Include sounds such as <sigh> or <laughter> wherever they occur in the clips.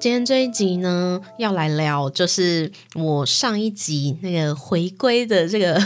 今天这一集呢，要来聊就是我上一集那个回归的这个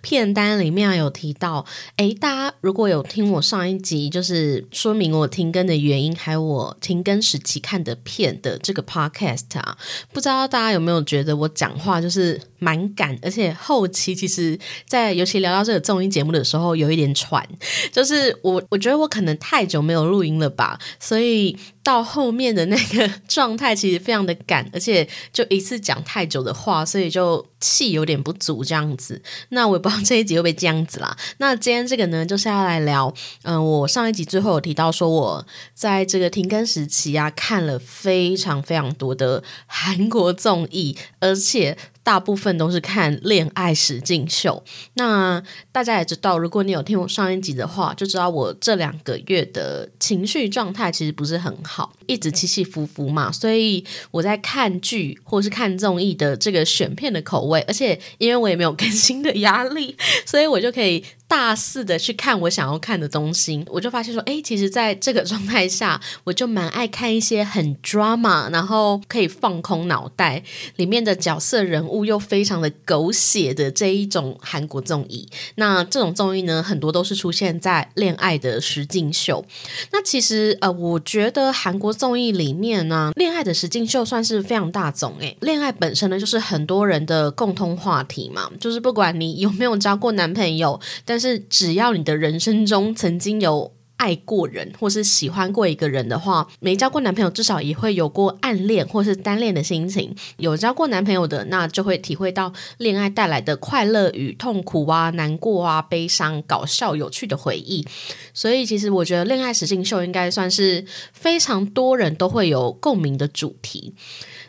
片单里面有提到，诶，大家如果有听我上一集，就是说明我停更的原因，还有我停更时期看的片的这个 podcast 啊，不知道大家有没有觉得我讲话就是蛮赶，而且后期其实，在尤其聊到这个综艺节目的时候，有一点喘，就是我我觉得我可能太久没有录音了吧，所以。到后面的那个状态其实非常的赶，而且就一次讲太久的话，所以就气有点不足这样子。那我也不知道这一集会不会这样子啦。那今天这个呢，就是要来聊，嗯，我上一集最后有提到说，我在这个停更时期啊，看了非常非常多的韩国综艺，而且。大部分都是看恋爱实境秀。那大家也知道，如果你有听我上一集的话，就知道我这两个月的情绪状态其实不是很好，一直起起伏伏嘛。所以我在看剧或是看综艺的这个选片的口味，而且因为我也没有更新的压力，<laughs> 所以我就可以。大肆的去看我想要看的东西，我就发现说，哎，其实在这个状态下，我就蛮爱看一些很 drama，然后可以放空脑袋，里面的角色人物又非常的狗血的这一种韩国综艺。那这种综艺呢，很多都是出现在恋爱的实境秀。那其实呃，我觉得韩国综艺里面呢，恋爱的实境秀算是非常大众。哎，恋爱本身呢，就是很多人的共通话题嘛，就是不管你有没有交过男朋友，但是只要你的人生中曾经有爱过人，或是喜欢过一个人的话，没交过男朋友，至少也会有过暗恋或是单恋的心情。有交过男朋友的，那就会体会到恋爱带来的快乐与痛苦啊、难过啊、悲伤、搞笑、有趣的回忆。所以，其实我觉得恋爱实境秀应该算是非常多人都会有共鸣的主题。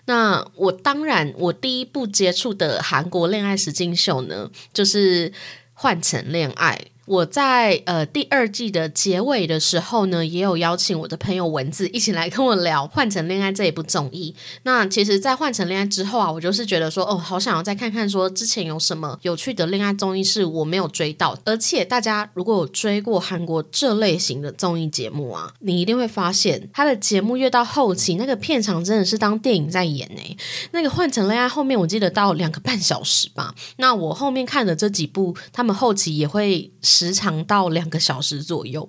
那我当然，我第一部接触的韩国恋爱实境秀呢，就是换成恋爱。我在呃第二季的结尾的时候呢，也有邀请我的朋友文字一起来跟我聊《换成恋爱》这一部综艺。那其实，在《换成恋爱》之后啊，我就是觉得说，哦，好想要再看看说之前有什么有趣的恋爱综艺是我没有追到。而且，大家如果有追过韩国这类型的综艺节目啊，你一定会发现，它的节目越到后期，那个片场真的是当电影在演诶。那个《换成恋爱》后面我记得到两个半小时吧。那我后面看的这几部，他们后期也会。时长到两个小时左右，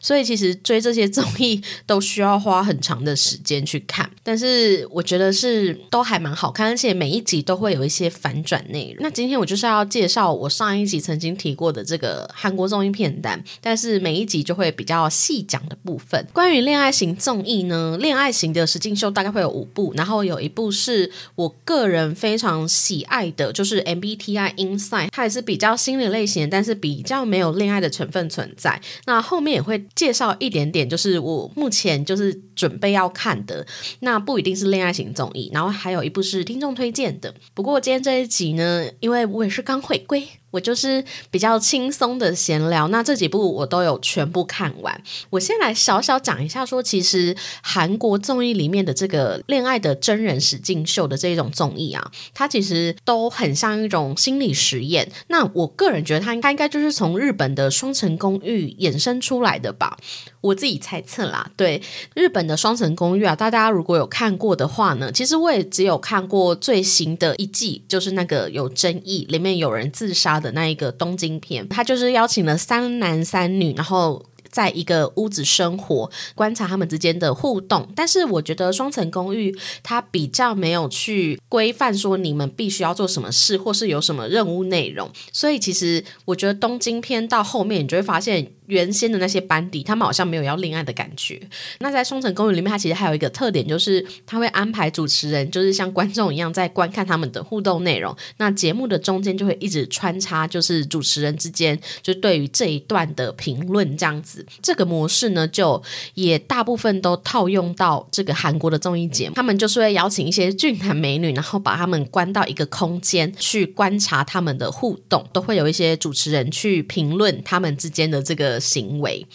所以其实追这些综艺都需要花很长的时间去看。但是我觉得是都还蛮好看，而且每一集都会有一些反转内容。那今天我就是要介绍我上一集曾经提过的这个韩国综艺片单，但是每一集就会比较细讲的部分。关于恋爱型综艺呢，恋爱型的实境秀大概会有五部，然后有一部是我个人非常喜爱的，就是 MBTI Inside，它也是比较心理类型，但是比较没有。有恋爱的成分存在，那后面也会介绍一点点，就是我目前就是准备要看的，那不一定是恋爱型综艺，然后还有一部是听众推荐的。不过今天这一集呢，因为我也是刚回归。我就是比较轻松的闲聊，那这几部我都有全部看完。我先来小小讲一下，说其实韩国综艺里面的这个恋爱的真人实境秀的这一种综艺啊，它其实都很像一种心理实验。那我个人觉得，它应该应该就是从日本的《双城公寓》衍生出来的吧。我自己猜测啦，对日本的《双层公寓》啊，大家如果有看过的话呢，其实我也只有看过最新的一季，就是那个有争议，里面有人自杀的那一个东京片，他就是邀请了三男三女，然后在一个屋子生活，观察他们之间的互动。但是我觉得《双层公寓》它比较没有去规范说你们必须要做什么事，或是有什么任务内容，所以其实我觉得东京片到后面，你就会发现。原先的那些班底，他们好像没有要恋爱的感觉。那在《双城公寓》里面，它其实还有一个特点，就是他会安排主持人，<laughs> 就是像观众一样在观看他们的互动内容。那节目的中间就会一直穿插，就是主持人之间就对于这一段的评论这样子。这个模式呢，就也大部分都套用到这个韩国的综艺节目。他们就是会邀请一些俊男美女，然后把他们关到一个空间去观察他们的互动，都会有一些主持人去评论他们之间的这个。个行为。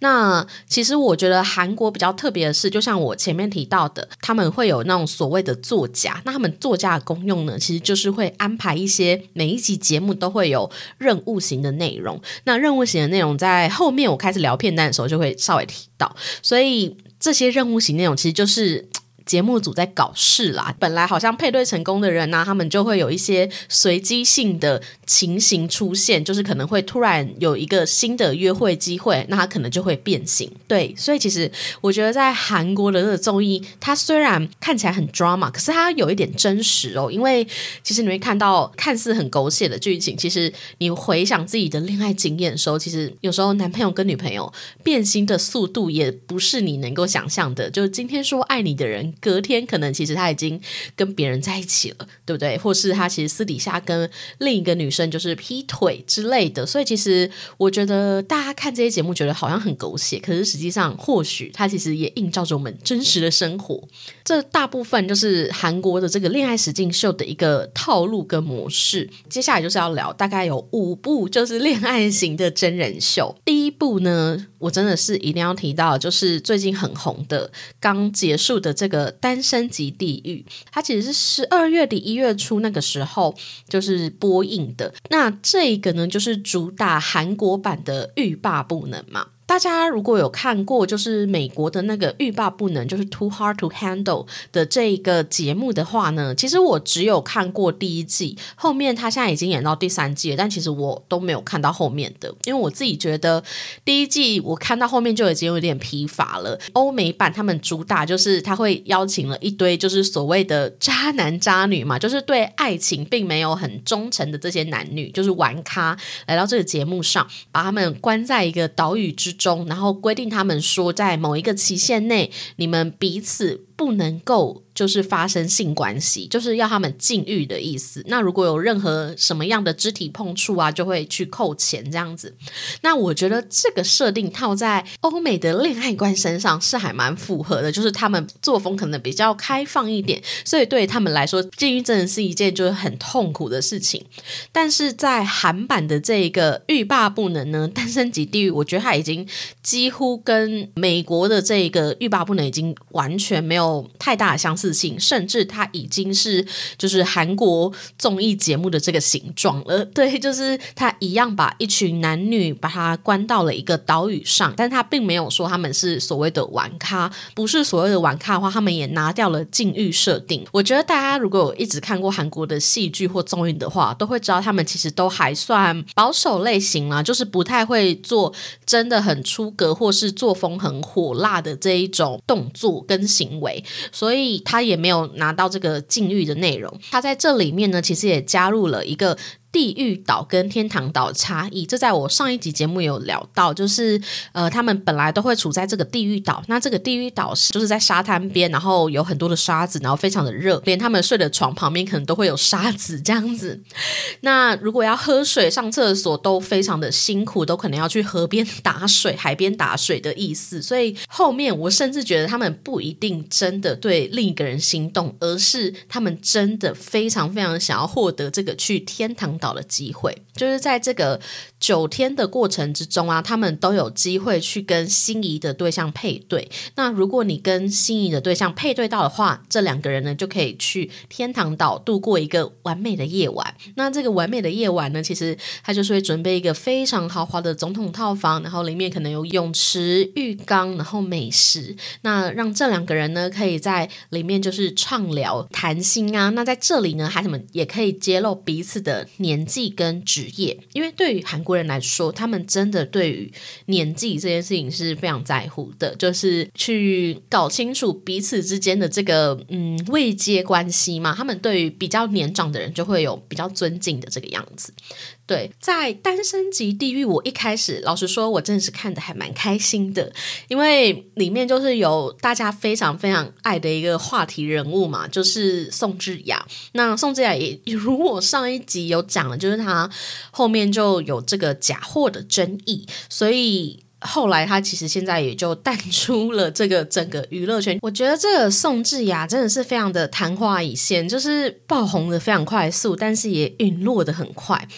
那其实我觉得韩国比较特别的是，就像我前面提到的，他们会有那种所谓的作家。那他们作家的功用呢，其实就是会安排一些每一集节目都会有任务型的内容。那任务型的内容在后面我开始聊片段的时候就会稍微提到。所以这些任务型内容其实就是。节目组在搞事啦！本来好像配对成功的人呢，他们就会有一些随机性的情形出现，就是可能会突然有一个新的约会机会，那他可能就会变形。对，所以其实我觉得在韩国的这个综艺，它虽然看起来很 drama，可是它有一点真实哦。因为其实你会看到看似很狗血的剧情，其实你回想自己的恋爱经验的时候，其实有时候男朋友跟女朋友变心的速度也不是你能够想象的。就今天说爱你的人。隔天可能其实他已经跟别人在一起了，对不对？或是他其实私底下跟另一个女生就是劈腿之类的。所以其实我觉得大家看这些节目觉得好像很狗血，可是实际上或许它其实也映照着我们真实的生活。这大部分就是韩国的这个恋爱实境秀的一个套路跟模式。接下来就是要聊大概有五部就是恋爱型的真人秀。第一部呢，我真的是一定要提到，就是最近很红的刚结束的这个。单身级地狱，它其实是十二月底一月初那个时候就是播映的。那这个呢，就是主打韩国版的欲罢不能嘛。大家如果有看过，就是美国的那个欲罢不能，就是 Too Hard to Handle 的这一个节目的话呢，其实我只有看过第一季，后面他现在已经演到第三季了，但其实我都没有看到后面的，因为我自己觉得第一季我看到后面就已经有点疲乏了。欧美版他们主打就是他会邀请了一堆就是所谓的渣男渣女嘛，就是对爱情并没有很忠诚的这些男女，就是玩咖来到这个节目上，把他们关在一个岛屿之。中，然后规定他们说，在某一个期限内，你们彼此不能够。就是发生性关系，就是要他们禁欲的意思。那如果有任何什么样的肢体碰触啊，就会去扣钱这样子。那我觉得这个设定套在欧美的恋爱观身上是还蛮符合的，就是他们作风可能比较开放一点，所以对他们来说，禁欲真的是一件就是很痛苦的事情。但是在韩版的这个欲罢不能呢，单身级地狱，我觉得他已经几乎跟美国的这个欲罢不能已经完全没有太大的相似。性，甚至它已经是就是韩国综艺节目的这个形状了。对，就是他一样把一群男女把他关到了一个岛屿上，但他并没有说他们是所谓的玩咖，不是所谓的玩咖的话，他们也拿掉了禁欲设定。我觉得大家如果一直看过韩国的戏剧或综艺的话，都会知道他们其实都还算保守类型啦，就是不太会做真的很出格或是作风很火辣的这一种动作跟行为，所以。他也没有拿到这个禁欲的内容，他在这里面呢，其实也加入了一个。地狱岛跟天堂岛差异，这在我上一集节目有聊到，就是呃，他们本来都会处在这个地狱岛，那这个地狱岛是就是在沙滩边，然后有很多的沙子，然后非常的热，连他们睡的床旁边可能都会有沙子这样子。<laughs> 那如果要喝水、上厕所都非常的辛苦，都可能要去河边打水、海边打水的意思。所以后面我甚至觉得他们不一定真的对另一个人心动，而是他们真的非常非常想要获得这个去天堂。到了机会，就是在这个九天的过程之中啊，他们都有机会去跟心仪的对象配对。那如果你跟心仪的对象配对到的话，这两个人呢就可以去天堂岛度过一个完美的夜晚。那这个完美的夜晚呢，其实他就是会准备一个非常豪华的总统套房，然后里面可能有泳池、浴缸，然后美食。那让这两个人呢，可以在里面就是畅聊、谈心啊。那在这里呢，孩子们也可以揭露彼此的年。年纪跟职业，因为对于韩国人来说，他们真的对于年纪这件事情是非常在乎的，就是去搞清楚彼此之间的这个嗯位阶关系嘛。他们对于比较年长的人就会有比较尊敬的这个样子。对，在单身级地狱，我一开始老实说，我真的是看的还蛮开心的，因为里面就是有大家非常非常爱的一个话题人物嘛，就是宋智雅。那宋智雅也如我上一集有讲了，就是她后面就有这个假货的争议，所以。后来他其实现在也就淡出了这个整个娱乐圈。我觉得这个宋智雅真的是非常的昙花一现，就是爆红的非常快速，但是也陨落的很快。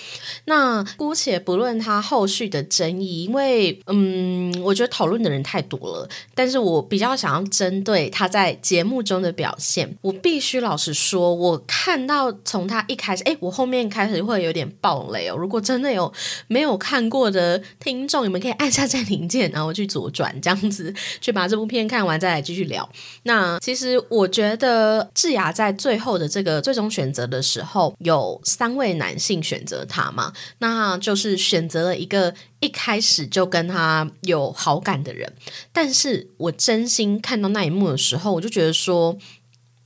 那姑且不论他后续的争议，因为嗯，我觉得讨论的人太多了。但是我比较想要针对他在节目中的表现，我必须老实说，我看到从他一开始，哎，我后面开始会有点爆雷哦。如果真的有没有看过的听众，你们可以按下暂停零件，然后去左转，这样子去把这部片看完，再来继续聊。那其实我觉得智雅在最后的这个最终选择的时候，有三位男性选择他嘛？那就是选择了一个一开始就跟他有好感的人。但是我真心看到那一幕的时候，我就觉得说，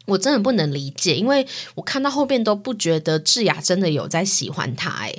我真的不能理解，因为我看到后边都不觉得智雅真的有在喜欢他，哎。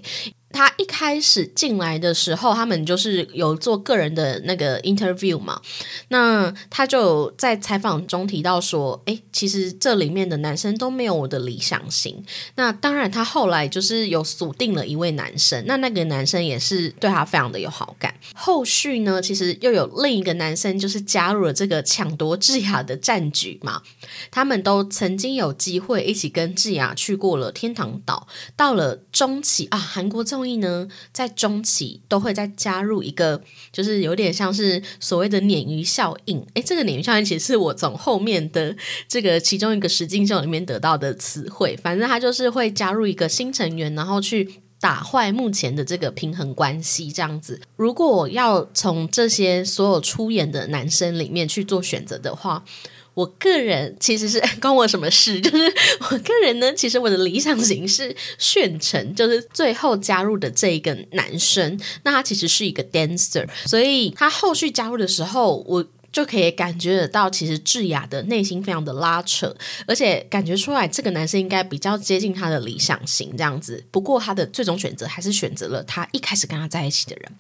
他一开始进来的时候，他们就是有做个人的那个 interview 嘛，那他就在采访中提到说，哎，其实这里面的男生都没有我的理想型。那当然，他后来就是有锁定了一位男生，那那个男生也是对他非常的有好感。后续呢，其实又有另一个男生就是加入了这个抢夺智雅的战局嘛，他们都曾经有机会一起跟智雅去过了天堂岛，到了中期啊，韩国这综艺呢，在中期都会再加入一个，就是有点像是所谓的鲶鱼效应。诶，这个鲶鱼效应其实是我从后面的这个其中一个实境秀里面得到的词汇。反正他就是会加入一个新成员，然后去打坏目前的这个平衡关系，这样子。如果要从这些所有出演的男生里面去做选择的话。我个人其实是 <laughs> 关我什么事？<laughs> 就是我个人呢，其实我的理想型是炫成，就是最后加入的这一个男生。那他其实是一个 dancer，所以他后续加入的时候，我。就可以感觉得到，其实智雅的内心非常的拉扯，而且感觉出来这个男生应该比较接近他的理想型这样子。不过他的最终选择还是选择了他一开始跟他在一起的人。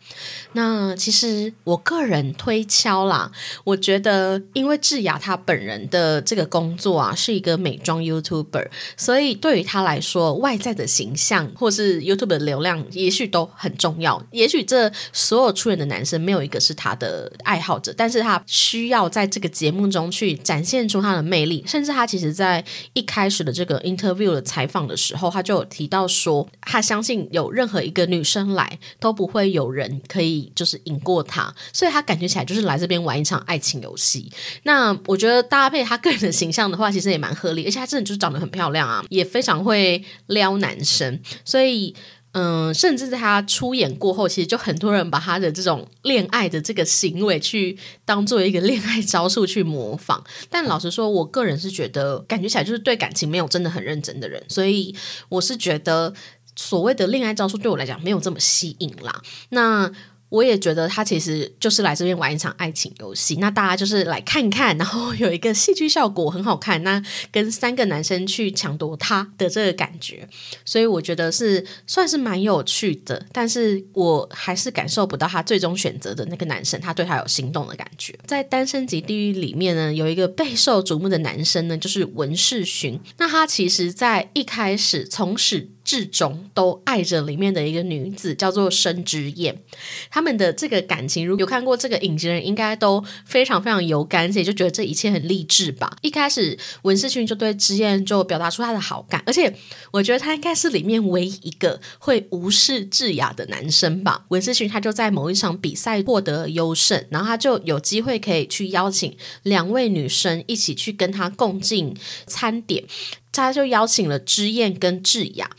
那其实我个人推敲啦，我觉得因为智雅她本人的这个工作啊是一个美妆 YouTuber，所以对于他来说，外在的形象或是 YouTube 的流量也许都很重要。也许这所有出演的男生没有一个是他的爱好者，但是他。需要在这个节目中去展现出他的魅力，甚至他其实在一开始的这个 interview 的采访的时候，他就有提到说，他相信有任何一个女生来都不会有人可以就是赢过他，所以他感觉起来就是来这边玩一场爱情游戏。那我觉得搭配他个人的形象的话，其实也蛮合理，而且他真的就是长得很漂亮啊，也非常会撩男生，所以。嗯，甚至在他出演过后，其实就很多人把他的这种恋爱的这个行为去当做一个恋爱招数去模仿。但老实说，我个人是觉得，感觉起来就是对感情没有真的很认真的人，所以我是觉得所谓的恋爱招数对我来讲没有这么吸引啦。那。我也觉得他其实就是来这边玩一场爱情游戏，那大家就是来看看，然后有一个戏剧效果很好看，那跟三个男生去抢夺他的这个感觉，所以我觉得是算是蛮有趣的，但是我还是感受不到他最终选择的那个男生，他对他有心动的感觉。在《单身级地狱》里面呢，有一个备受瞩目的男生呢，就是文世勋，那他其实在一开始从始。至终都爱着里面的一个女子，叫做生之燕。他们的这个感情，如果有看过这个影集的人，应该都非常非常有感，而且就觉得这一切很励志吧。一开始文世勋就对之燕就表达出他的好感，而且我觉得他应该是里面唯一一个会无视智雅的男生吧。文世勋他就在某一场比赛获得优胜，然后他就有机会可以去邀请两位女生一起去跟他共进餐点，他就邀请了知燕跟智雅。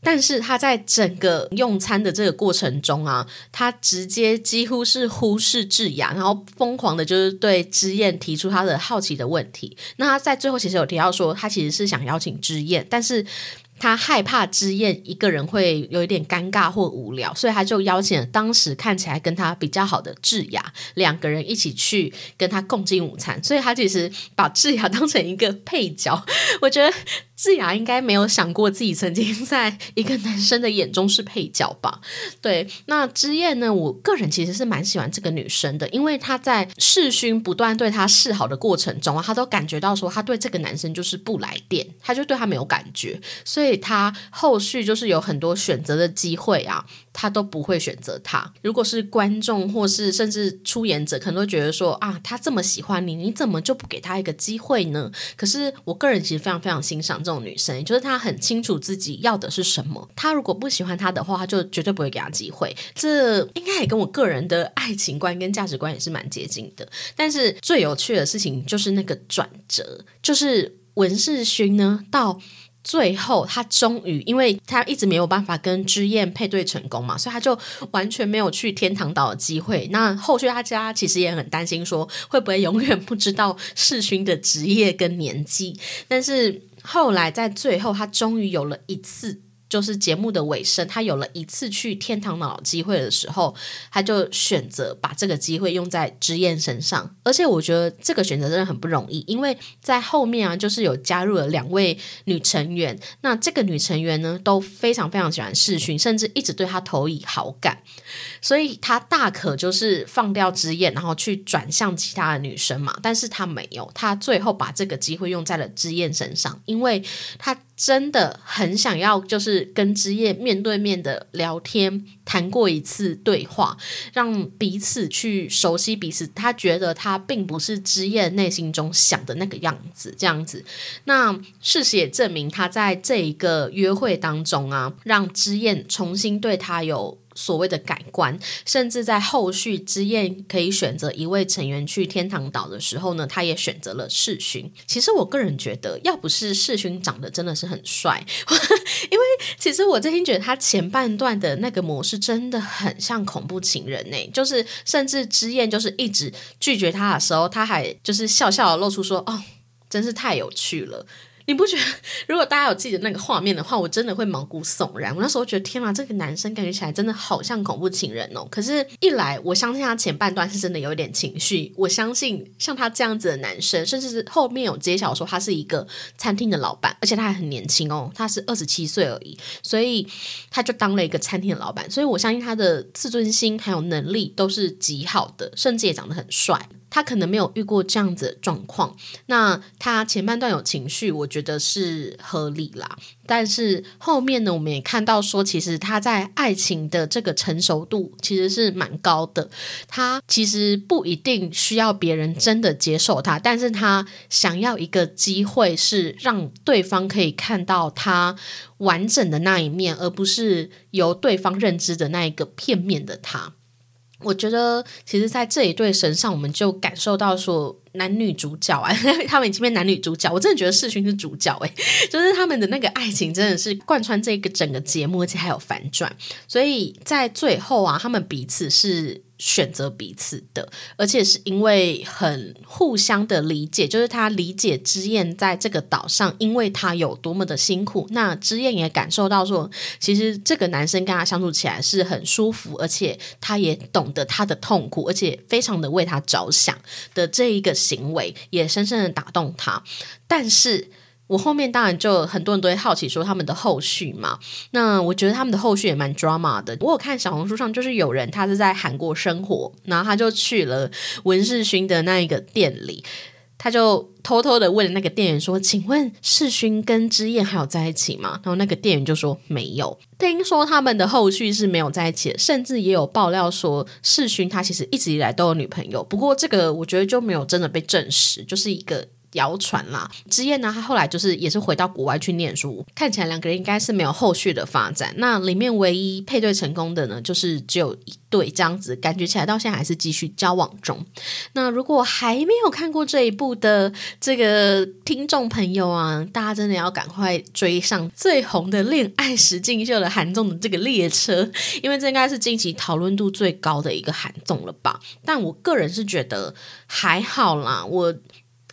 但是他在整个用餐的这个过程中啊，他直接几乎是忽视智雅，然后疯狂的就是对知燕提出他的好奇的问题。那他在最后其实有提到说，他其实是想邀请知燕，但是。他害怕之燕一个人会有一点尴尬或无聊，所以他就邀请了当时看起来跟他比较好的智雅两个人一起去跟他共进午餐。所以他其实把智雅当成一个配角。<laughs> 我觉得智雅应该没有想过自己曾经在一个男生的眼中是配角吧？对，那之燕呢？我个人其实是蛮喜欢这个女生的，因为她在世勋不断对她示好的过程中啊，她都感觉到说她对这个男生就是不来电，她就对他没有感觉，所以。以他后续就是有很多选择的机会啊。他都不会选择他。如果是观众或是甚至出演者，可能都觉得说啊，他这么喜欢你，你怎么就不给他一个机会呢？可是我个人其实非常非常欣赏这种女生，就是她很清楚自己要的是什么。她如果不喜欢他的话，他就绝对不会给他机会。这应该也跟我个人的爱情观跟价值观也是蛮接近的。但是最有趣的事情就是那个转折，就是文世勋呢到。最后，他终于，因为他一直没有办法跟知燕配对成功嘛，所以他就完全没有去天堂岛的机会。那后续他家其实也很担心，说会不会永远不知道世勋的职业跟年纪。但是后来在最后，他终于有了一次。就是节目的尾声，他有了一次去天堂岛机会的时候，他就选择把这个机会用在知燕身上。而且我觉得这个选择真的很不容易，因为在后面啊，就是有加入了两位女成员。那这个女成员呢，都非常非常喜欢世勋，甚至一直对他投以好感，所以他大可就是放掉知燕，然后去转向其他的女生嘛。但是他没有，他最后把这个机会用在了知燕身上，因为他。真的很想要，就是跟之夜面对面的聊天，谈过一次对话，让彼此去熟悉彼此。他觉得他并不是之夜内心中想的那个样子，这样子。那事实也证明，他在这一个约会当中啊，让之夜重新对他有。所谓的改观，甚至在后续之燕可以选择一位成员去天堂岛的时候呢，他也选择了世勋。其实我个人觉得，要不是世勋长得真的是很帅，<laughs> 因为其实我真心觉得他前半段的那个模式真的很像恐怖情人呢。就是甚至之燕就是一直拒绝他的时候，他还就是笑笑的露出说：“哦，真是太有趣了。”你不觉得，如果大家有记得那个画面的话，我真的会毛骨悚然。我那时候觉得，天啊，这个男生感觉起来真的好像恐怖情人哦。可是，一来我相信他前半段是真的有一点情绪。我相信像他这样子的男生，甚至是后面有揭晓说他是一个餐厅的老板，而且他还很年轻哦，他是二十七岁而已，所以他就当了一个餐厅的老板。所以我相信他的自尊心还有能力都是极好的，甚至也长得很帅。他可能没有遇过这样子的状况，那他前半段有情绪，我觉觉得是合理啦。但是后面呢，我们也看到说，其实他在爱情的这个成熟度其实是蛮高的。他其实不一定需要别人真的接受他，但是他想要一个机会，是让对方可以看到他完整的那一面，而不是由对方认知的那一个片面的他。我觉得，其实，在这一对身上，我们就感受到说，男女主角啊，<laughs> 他们已经变男女主角。我真的觉得世勋是主角诶，就是他们的那个爱情真的是贯穿这个整个节目，而且还有反转。所以在最后啊，他们彼此是。选择彼此的，而且是因为很互相的理解，就是他理解之燕在这个岛上，因为他有多么的辛苦，那之燕也感受到说，其实这个男生跟他相处起来是很舒服，而且他也懂得他的痛苦，而且非常的为他着想的这一个行为，也深深的打动他，但是。我后面当然就很多人都会好奇说他们的后续嘛，那我觉得他们的后续也蛮 drama 的。我有看小红书上就是有人他是在韩国生活，然后他就去了文世勋的那一个店里，他就偷偷的问那个店员说：“请问世勋跟之燕还有在一起吗？”然后那个店员就说：“没有。”听说他们的后续是没有在一起，甚至也有爆料说世勋他其实一直以来都有女朋友，不过这个我觉得就没有真的被证实，就是一个。谣传啦，之燕呢，他后来就是也是回到国外去念书，看起来两个人应该是没有后续的发展。那里面唯一配对成功的呢，就是只有一对这样子，感觉起来到现在还是继续交往中。那如果还没有看过这一部的这个听众朋友啊，大家真的要赶快追上最红的恋爱实境秀的韩综的这个列车，因为这应该是近期讨论度最高的一个韩综了吧？但我个人是觉得还好啦，我。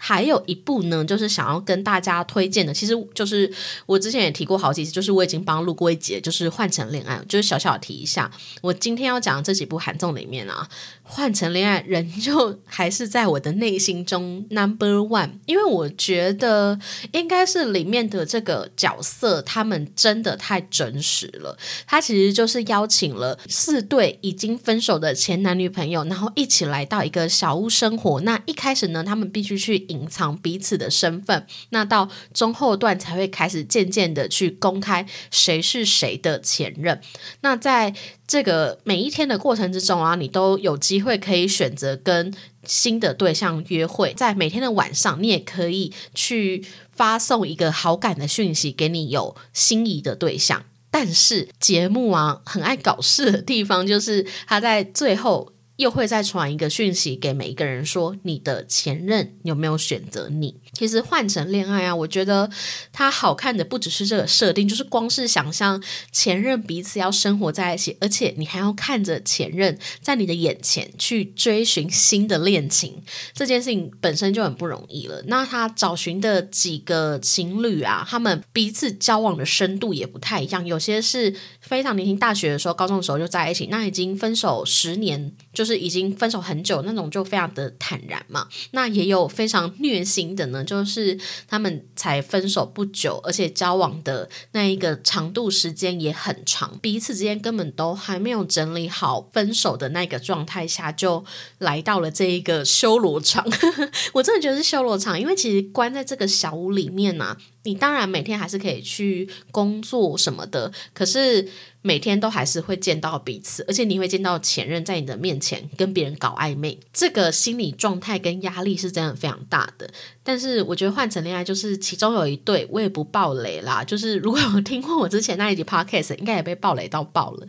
还有一部呢，就是想要跟大家推荐的，其实就是我之前也提过好几次，就是我已经帮录过一节，就是《换成恋爱》，就是小小提一下。我今天要讲这几部韩综里面啊，《换成恋爱》仍旧还是在我的内心中 number one，因为我觉得应该是里面的这个角色，他们真的太真实了。他其实就是邀请了四对已经分手的前男女朋友，然后一起来到一个小屋生活。那一开始呢，他们必须去。隐藏彼此的身份，那到中后段才会开始渐渐的去公开谁是谁的前任。那在这个每一天的过程之中啊，你都有机会可以选择跟新的对象约会，在每天的晚上，你也可以去发送一个好感的讯息给你有心仪的对象。但是节目啊，很爱搞事的地方就是他在最后。又会再传一个讯息给每一个人，说你的前任有没有选择你？其实换成恋爱啊，我觉得它好看的不只是这个设定，就是光是想象前任彼此要生活在一起，而且你还要看着前任在你的眼前去追寻新的恋情，这件事情本身就很不容易了。那他找寻的几个情侣啊，他们彼此交往的深度也不太一样，有些是非常年轻，大学的时候、高中的时候就在一起，那已经分手十年就。是已经分手很久那种，就非常的坦然嘛。那也有非常虐心的呢，就是他们才分手不久，而且交往的那一个长度时间也很长，彼此之间根本都还没有整理好分手的那个状态下，就来到了这一个修罗场。<laughs> 我真的觉得是修罗场，因为其实关在这个小屋里面呢，你当然每天还是可以去工作什么的，可是。每天都还是会见到彼此，而且你会见到前任在你的面前跟别人搞暧昧，这个心理状态跟压力是真的非常大的。但是我觉得换成恋爱，就是其中有一对我也不爆雷啦，就是如果有听过我之前那一集 podcast，应该也被爆雷到爆了。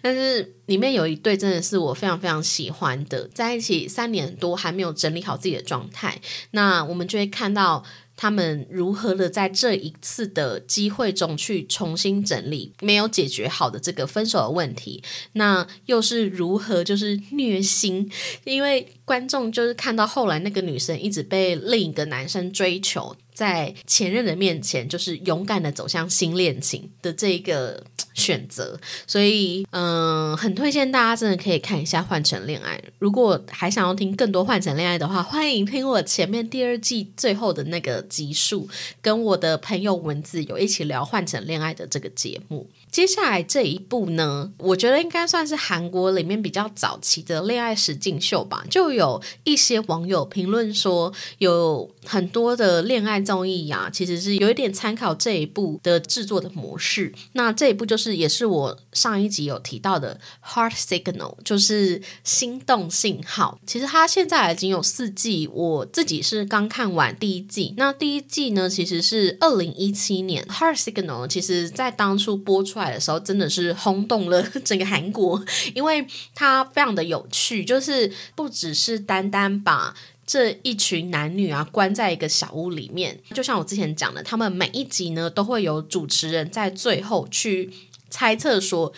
但是里面有一对真的是我非常非常喜欢的，在一起三年多还没有整理好自己的状态，那我们就会看到。他们如何的在这一次的机会中去重新整理没有解决好的这个分手的问题？那又是如何就是虐心？因为观众就是看到后来那个女生一直被另一个男生追求，在前任的面前就是勇敢的走向新恋情的这个。<tsk> 选择，所以嗯，很推荐大家真的可以看一下《换成恋爱》。如果还想要听更多《换成恋爱》的话，欢迎听我前面第二季最后的那个集数，跟我的朋友文字有一起聊《换成恋爱》的这个节目。接下来这一部呢，我觉得应该算是韩国里面比较早期的恋爱实境秀吧。就有一些网友评论说，有很多的恋爱综艺呀，其实是有一点参考这一部的制作的模式。那这一部就是也是我上一集有提到的《Heart Signal》，就是心动信号。其实它现在已经有四季，我自己是刚看完第一季。那第一季呢，其实是二零一七年，《Heart Signal》其实在当初播出来。的时候真的是轰动了整个韩国，因为它非常的有趣，就是不只是单单把这一群男女啊关在一个小屋里面，就像我之前讲的，他们每一集呢都会有主持人在最后去猜测说，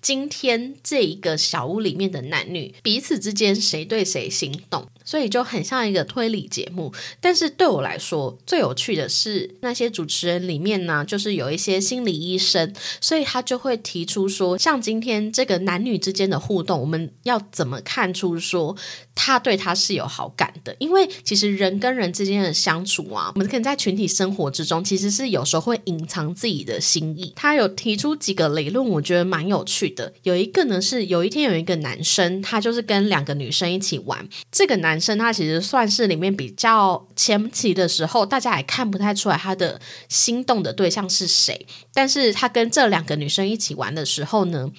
今天这一个小屋里面的男女彼此之间谁对谁心动。所以就很像一个推理节目，但是对我来说最有趣的是那些主持人里面呢，就是有一些心理医生，所以他就会提出说，像今天这个男女之间的互动，我们要怎么看出说他对他是有好感的？因为其实人跟人之间的相处啊，我们可能在群体生活之中，其实是有时候会隐藏自己的心意。他有提出几个理论，我觉得蛮有趣的。有一个呢是有一天有一个男生，他就是跟两个女生一起玩，这个男。生他其实算是里面比较前期的时候，大家也看不太出来他的心动的对象是谁。但是他跟这两个女生一起玩的时候呢，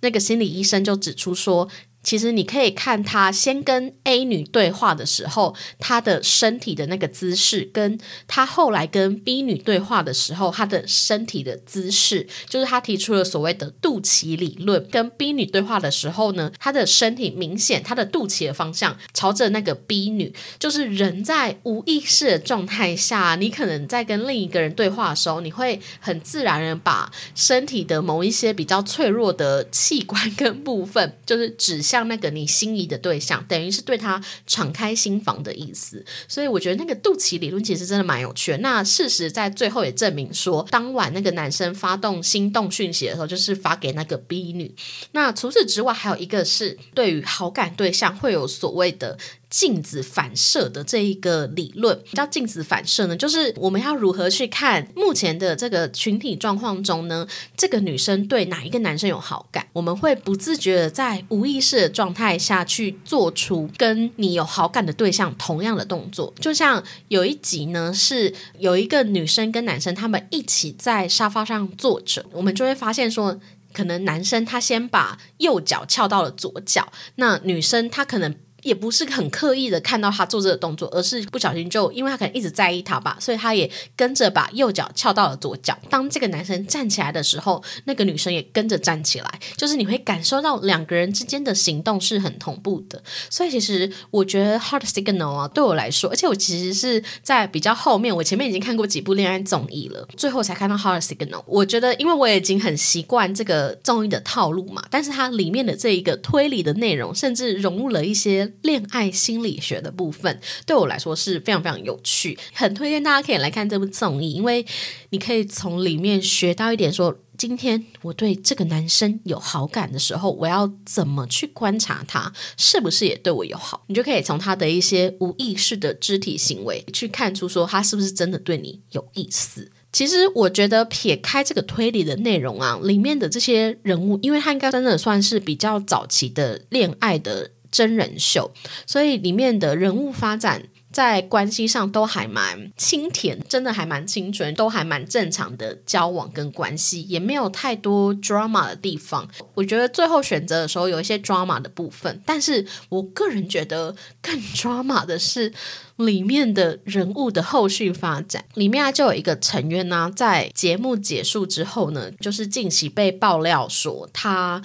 那个心理医生就指出说。其实你可以看他先跟 A 女对话的时候，他的身体的那个姿势，跟他后来跟 B 女对话的时候，他的身体的姿势，就是他提出了所谓的肚脐理论。跟 B 女对话的时候呢，他的身体明显他的肚脐的方向朝着那个 B 女，就是人在无意识的状态下，你可能在跟另一个人对话的时候，你会很自然的把身体的某一些比较脆弱的器官跟部分，就是指。像那个你心仪的对象，等于是对他敞开心房的意思，所以我觉得那个肚脐理论其实真的蛮有趣的。那事实在最后也证明说，当晚那个男生发动心动讯息的时候，就是发给那个 B 女。那除此之外，还有一个是对于好感对象会有所谓的。镜子反射的这一个理论。叫镜子反射呢，就是我们要如何去看目前的这个群体状况中呢，这个女生对哪一个男生有好感，我们会不自觉的在无意识的状态下去做出跟你有好感的对象同样的动作。就像有一集呢，是有一个女生跟男生他们一起在沙发上坐着，我们就会发现说。可能男生他先把右脚翘到了左脚，那女生她可能。也不是很刻意的看到他做这个动作，而是不小心就因为他可能一直在意他吧，所以他也跟着把右脚翘到了左脚。当这个男生站起来的时候，那个女生也跟着站起来，就是你会感受到两个人之间的行动是很同步的。所以其实我觉得《Heart Signal》啊，对我来说，而且我其实是在比较后面，我前面已经看过几部恋爱综艺了，最后才看到《Heart Signal》。我觉得，因为我已经很习惯这个综艺的套路嘛，但是它里面的这一个推理的内容，甚至融入了一些。恋爱心理学的部分对我来说是非常非常有趣，很推荐大家可以来看这部综艺，因为你可以从里面学到一点，说今天我对这个男生有好感的时候，我要怎么去观察他是不是也对我有好，你就可以从他的一些无意识的肢体行为去看出说他是不是真的对你有意思。其实我觉得撇开这个推理的内容啊，里面的这些人物，因为他应该真的算是比较早期的恋爱的。真人秀，所以里面的人物发展在关系上都还蛮清甜，真的还蛮清纯，都还蛮正常的交往跟关系，也没有太多 drama 的地方。我觉得最后选择的时候有一些 drama 的部分，但是我个人觉得更 <laughs> drama 的是里面的人物的后续发展。里面啊就有一个成员呢，在节目结束之后呢，就是近期被爆料说他。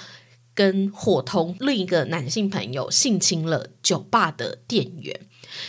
跟伙同另一个男性朋友性侵了酒吧的店员，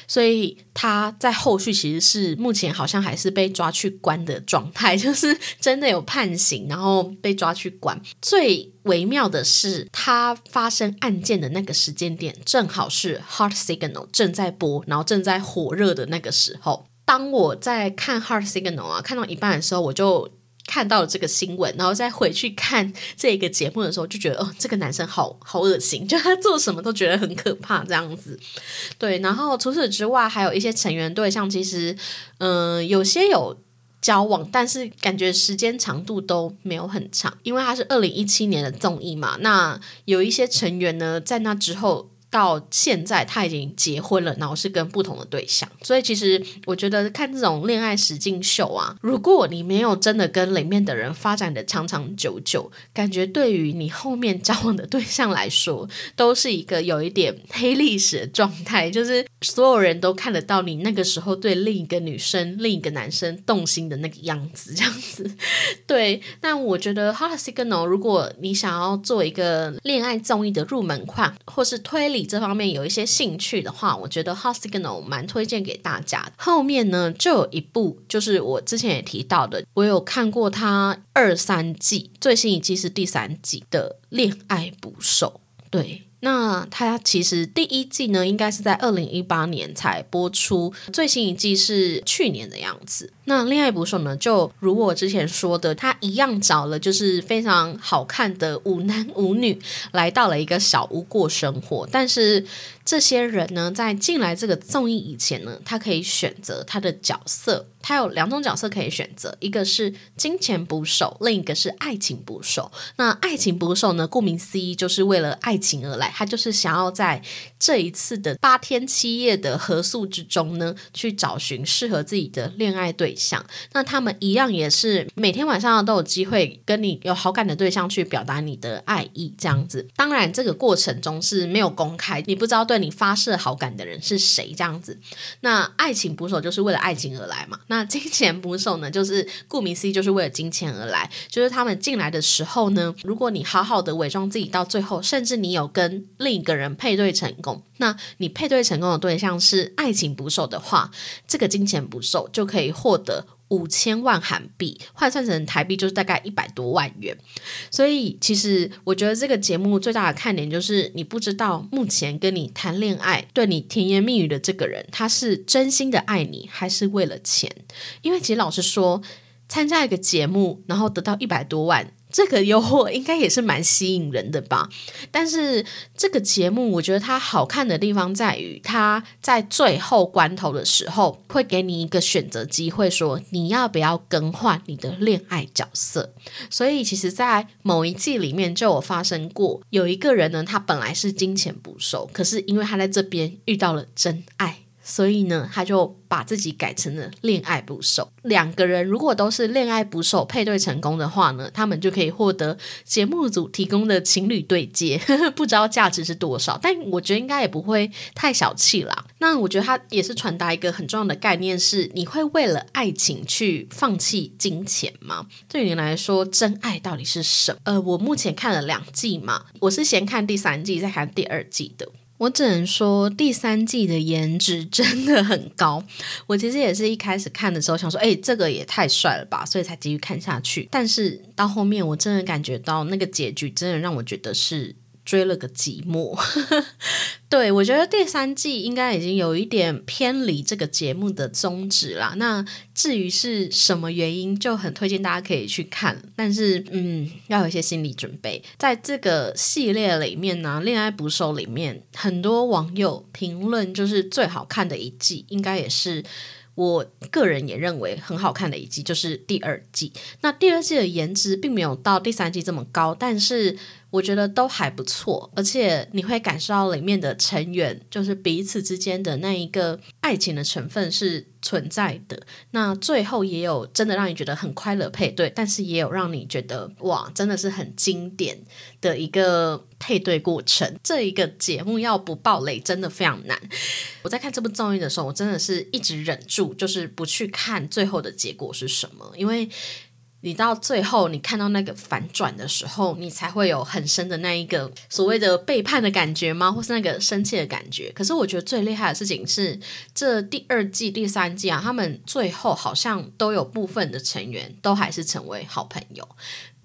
所以他在后续其实是目前好像还是被抓去关的状态，<laughs> 就是真的有判刑，然后被抓去关。最微妙的是，他发生案件的那个时间点，正好是《Heart Signal》正在播，然后正在火热的那个时候。当我在看《Heart Signal》啊，看到一半的时候，我就。看到了这个新闻，然后再回去看这个节目的时候，就觉得哦，这个男生好好恶心，就他做什么都觉得很可怕这样子。对，然后除此之外，还有一些成员对象，其实嗯，有些有交往，但是感觉时间长度都没有很长，因为他是二零一七年的综艺嘛。那有一些成员呢，在那之后。到现在他已经结婚了，然后是跟不同的对象，所以其实我觉得看这种恋爱实境秀啊，如果你没有真的跟里面的人发展的长长久久，感觉对于你后面交往的对象来说，都是一个有一点黑历史的状态，就是所有人都看得到你那个时候对另一个女生、另一个男生动心的那个样子，这样子。<laughs> 对，那我觉得《h a r t Signal》，如果你想要做一个恋爱综艺的入门款，或是推理。这方面有一些兴趣的话，我觉得《h o s i g n a l 蛮推荐给大家。后面呢，就有一部，就是我之前也提到的，我有看过它二三季，最新一季是第三季的《恋爱捕手》。对，那它其实第一季呢，应该是在二零一八年才播出，最新一季是去年的样子。那恋爱捕手呢？就如我之前说的，他一样找了就是非常好看的五男五女来到了一个小屋过生活。但是这些人呢，在进来这个综艺以前呢，他可以选择他的角色。他有两种角色可以选择，一个是金钱捕手，另一个是爱情捕手。那爱情捕手呢？顾名思义，就是为了爱情而来。他就是想要在这一次的八天七夜的合宿之中呢，去找寻适合自己的恋爱对。象，那他们一样也是每天晚上都有机会跟你有好感的对象去表达你的爱意，这样子。当然，这个过程中是没有公开，你不知道对你发射好感的人是谁，这样子。那爱情捕手就是为了爱情而来嘛？那金钱捕手呢？就是顾名思义，就是为了金钱而来。就是他们进来的时候呢，如果你好好的伪装自己，到最后，甚至你有跟另一个人配对成功。那你配对成功的对象是爱情捕手的话，这个金钱捕手就可以获得五千万韩币，换算成台币就是大概一百多万元。所以，其实我觉得这个节目最大的看点就是，你不知道目前跟你谈恋爱、对你甜言蜜语的这个人，他是真心的爱你，还是为了钱？因为其实老实说。参加一个节目，然后得到一百多万。这个诱惑应该也是蛮吸引人的吧？但是这个节目，我觉得它好看的地方在于，它在最后关头的时候会给你一个选择机会，说你要不要更换你的恋爱角色。所以，其实，在某一季里面就有发生过，有一个人呢，他本来是金钱捕手，可是因为他在这边遇到了真爱。所以呢，他就把自己改成了恋爱捕手。两个人如果都是恋爱捕手配对成功的话呢，他们就可以获得节目组提供的情侣对接，<laughs> 不知道价值是多少，但我觉得应该也不会太小气啦。那我觉得他也是传达一个很重要的概念，是你会为了爱情去放弃金钱吗？对你来说，真爱到底是什么？呃，我目前看了两季嘛，我是先看第三季，再看第二季的。我只能说，第三季的颜值真的很高。我其实也是一开始看的时候想说，哎，这个也太帅了吧，所以才继续看下去。但是到后面，我真的感觉到那个结局真的让我觉得是。追了个寂寞，<laughs> 对我觉得第三季应该已经有一点偏离这个节目的宗旨啦。那至于是什么原因，就很推荐大家可以去看。但是，嗯，要有一些心理准备。在这个系列里面呢，《恋爱捕手》里面，很多网友评论就是最好看的一季，应该也是。我个人也认为很好看的一季就是第二季。那第二季的颜值并没有到第三季这么高，但是我觉得都还不错。而且你会感受到里面的成员就是彼此之间的那一个爱情的成分是存在的。那最后也有真的让你觉得很快乐配对，但是也有让你觉得哇，真的是很经典的一个。配对过程，这一个节目要不爆雷真的非常难。我在看这部综艺的时候，我真的是一直忍住，就是不去看最后的结果是什么，因为你到最后你看到那个反转的时候，你才会有很深的那一个所谓的背叛的感觉吗？或是那个生气的感觉？可是我觉得最厉害的事情是，这第二季、第三季啊，他们最后好像都有部分的成员都还是成为好朋友。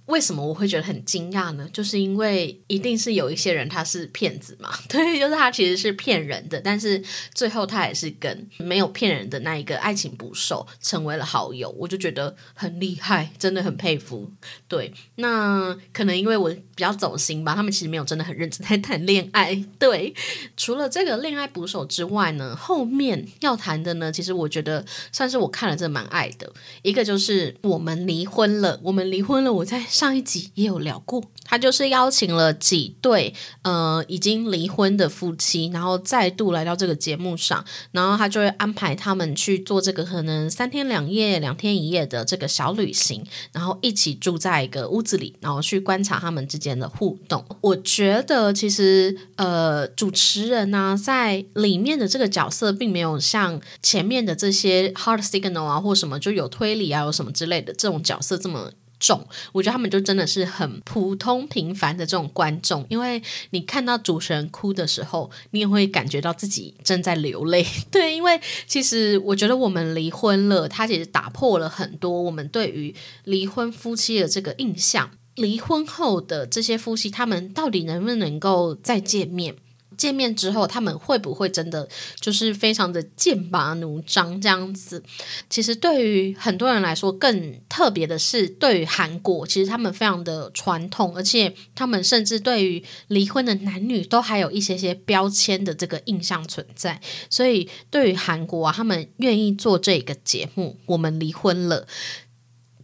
为什么我会觉得很惊讶呢？就是因为一定是有一些人他是骗子嘛，<laughs> 对，就是他其实是骗人的，但是最后他也是跟没有骗人的那一个爱情捕手成为了好友，我就觉得很厉害，真的很佩服。对，那可能因为我比较走心吧，他们其实没有真的很认真在谈恋爱。对，除了这个恋爱捕手之外呢，后面要谈的呢，其实我觉得算是我看了真蛮爱的，一个就是我们离婚了，我们离婚了，我在。上一集也有聊过，他就是邀请了几对呃已经离婚的夫妻，然后再度来到这个节目上，然后他就会安排他们去做这个可能三天两夜、两天一夜的这个小旅行，然后一起住在一个屋子里，然后去观察他们之间的互动。我觉得其实呃主持人呢在里面的这个角色，并没有像前面的这些 hard signal 啊或什么就有推理啊有什么之类的这种角色这么。重，我觉得他们就真的是很普通平凡的这种观众，因为你看到主持人哭的时候，你也会感觉到自己正在流泪。<laughs> 对，因为其实我觉得我们离婚了，它其实打破了很多我们对于离婚夫妻的这个印象。离婚后的这些夫妻，他们到底能不能够再见面？见面之后，他们会不会真的就是非常的剑拔弩张这样子？其实对于很多人来说，更特别的是，对于韩国，其实他们非常的传统，而且他们甚至对于离婚的男女都还有一些些标签的这个印象存在。所以，对于韩国啊，他们愿意做这个节目，我们离婚了，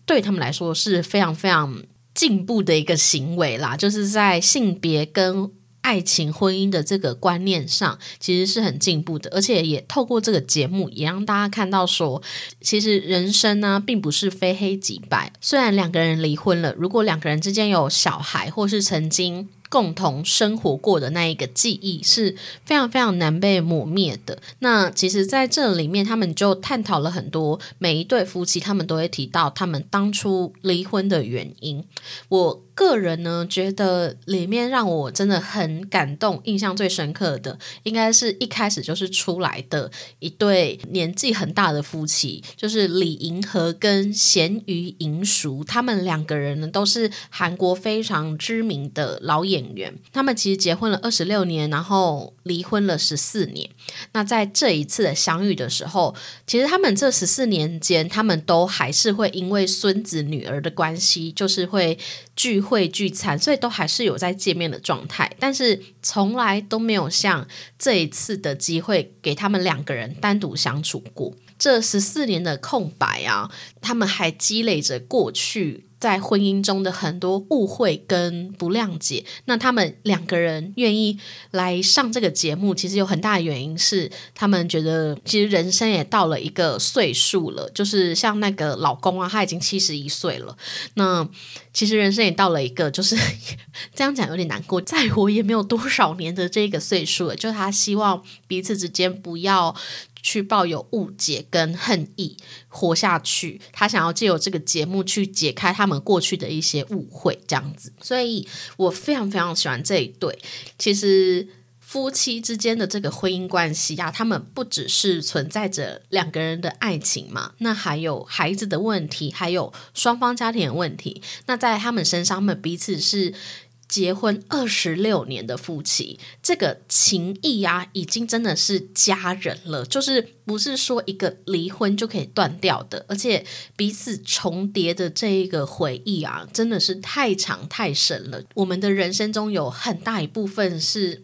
对他们来说是非常非常进步的一个行为啦，就是在性别跟。爱情婚姻的这个观念上，其实是很进步的，而且也透过这个节目，也让大家看到说，其实人生呢，并不是非黑即白。虽然两个人离婚了，如果两个人之间有小孩，或是曾经。共同生活过的那一个记忆是非常非常难被抹灭的。那其实，在这里面，他们就探讨了很多每一对夫妻，他们都会提到他们当初离婚的原因。我个人呢，觉得里面让我真的很感动、印象最深刻的，应该是一开始就是出来的一对年纪很大的夫妻，就是李银河跟咸鱼银淑，他们两个人呢都是韩国非常知名的老演。演员，他们其实结婚了二十六年，然后离婚了十四年。那在这一次的相遇的时候，其实他们这十四年间，他们都还是会因为孙子女儿的关系，就是会聚会聚餐，所以都还是有在见面的状态，但是从来都没有像这一次的机会给他们两个人单独相处过。这十四年的空白啊，他们还积累着过去。在婚姻中的很多误会跟不谅解，那他们两个人愿意来上这个节目，其实有很大的原因是他们觉得，其实人生也到了一个岁数了，就是像那个老公啊，他已经七十一岁了，那其实人生也到了一个，就是 <laughs> 这样讲有点难过，再活也没有多少年的这个岁数了，就他希望彼此之间不要。去抱有误解跟恨意活下去，他想要借由这个节目去解开他们过去的一些误会，这样子。所以我非常非常喜欢这一对。其实夫妻之间的这个婚姻关系啊，他们不只是存在着两个人的爱情嘛，那还有孩子的问题，还有双方家庭的问题。那在他们身上，他们彼此是。结婚二十六年的夫妻，这个情谊啊，已经真的是家人了。就是不是说一个离婚就可以断掉的，而且彼此重叠的这一个回忆啊，真的是太长太深了。我们的人生中有很大一部分是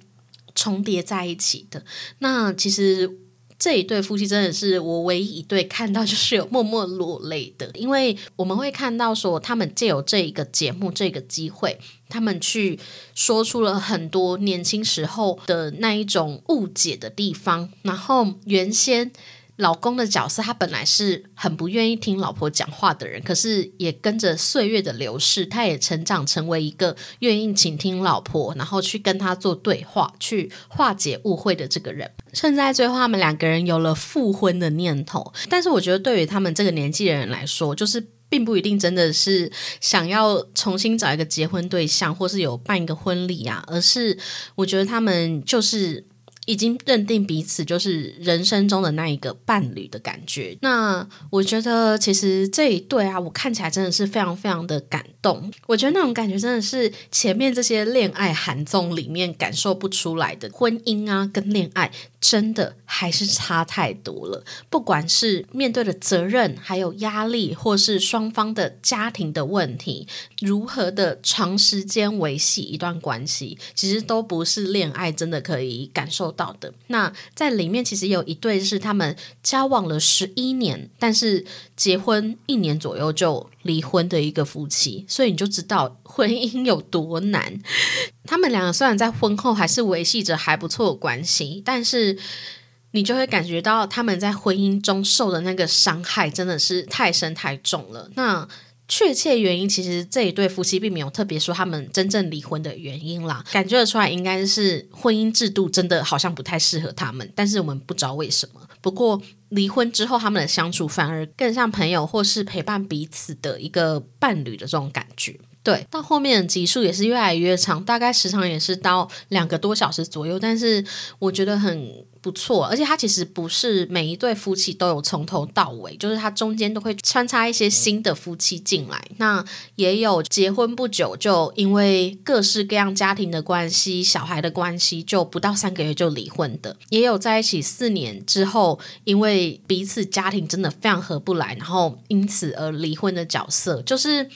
重叠在一起的。那其实。这一对夫妻真的是我唯一一对看到就是有默默落泪的，因为我们会看到说他们借由这一个节目这个机会，他们去说出了很多年轻时候的那一种误解的地方，然后原先。老公的角色，他本来是很不愿意听老婆讲话的人，可是也跟着岁月的流逝，他也成长成为一个愿意倾听老婆，然后去跟他做对话，去化解误会的这个人。甚至在最后，他们两个人有了复婚的念头。但是，我觉得对于他们这个年纪的人来说，就是并不一定真的是想要重新找一个结婚对象，或是有办一个婚礼啊，而是我觉得他们就是。已经认定彼此就是人生中的那一个伴侣的感觉。那我觉得其实这一对啊，我看起来真的是非常非常的感动。我觉得那种感觉真的是前面这些恋爱韩综里面感受不出来的婚姻啊，跟恋爱。真的还是差太多了。不管是面对的责任，还有压力，或是双方的家庭的问题，如何的长时间维系一段关系，其实都不是恋爱真的可以感受到的。那在里面其实有一对是他们交往了十一年，但是结婚一年左右就离婚的一个夫妻，所以你就知道婚姻有多难。他们两个虽然在婚后还是维系着还不错的关系，但是你就会感觉到他们在婚姻中受的那个伤害真的是太深太重了。那确切原因，其实这一对夫妻并没有特别说他们真正离婚的原因啦，感觉得出来应该是婚姻制度真的好像不太适合他们，但是我们不知道为什么。不过离婚之后，他们的相处反而更像朋友或是陪伴彼此的一个伴侣的这种感觉。对，到后面的集数也是越来越长，大概时长也是到两个多小时左右，但是我觉得很。不错，而且它其实不是每一对夫妻都有从头到尾，就是它中间都会穿插一些新的夫妻进来。那也有结婚不久就因为各式各样家庭的关系、小孩的关系，就不到三个月就离婚的。也有在一起四年之后，因为彼此家庭真的非常合不来，然后因此而离婚的角色。就是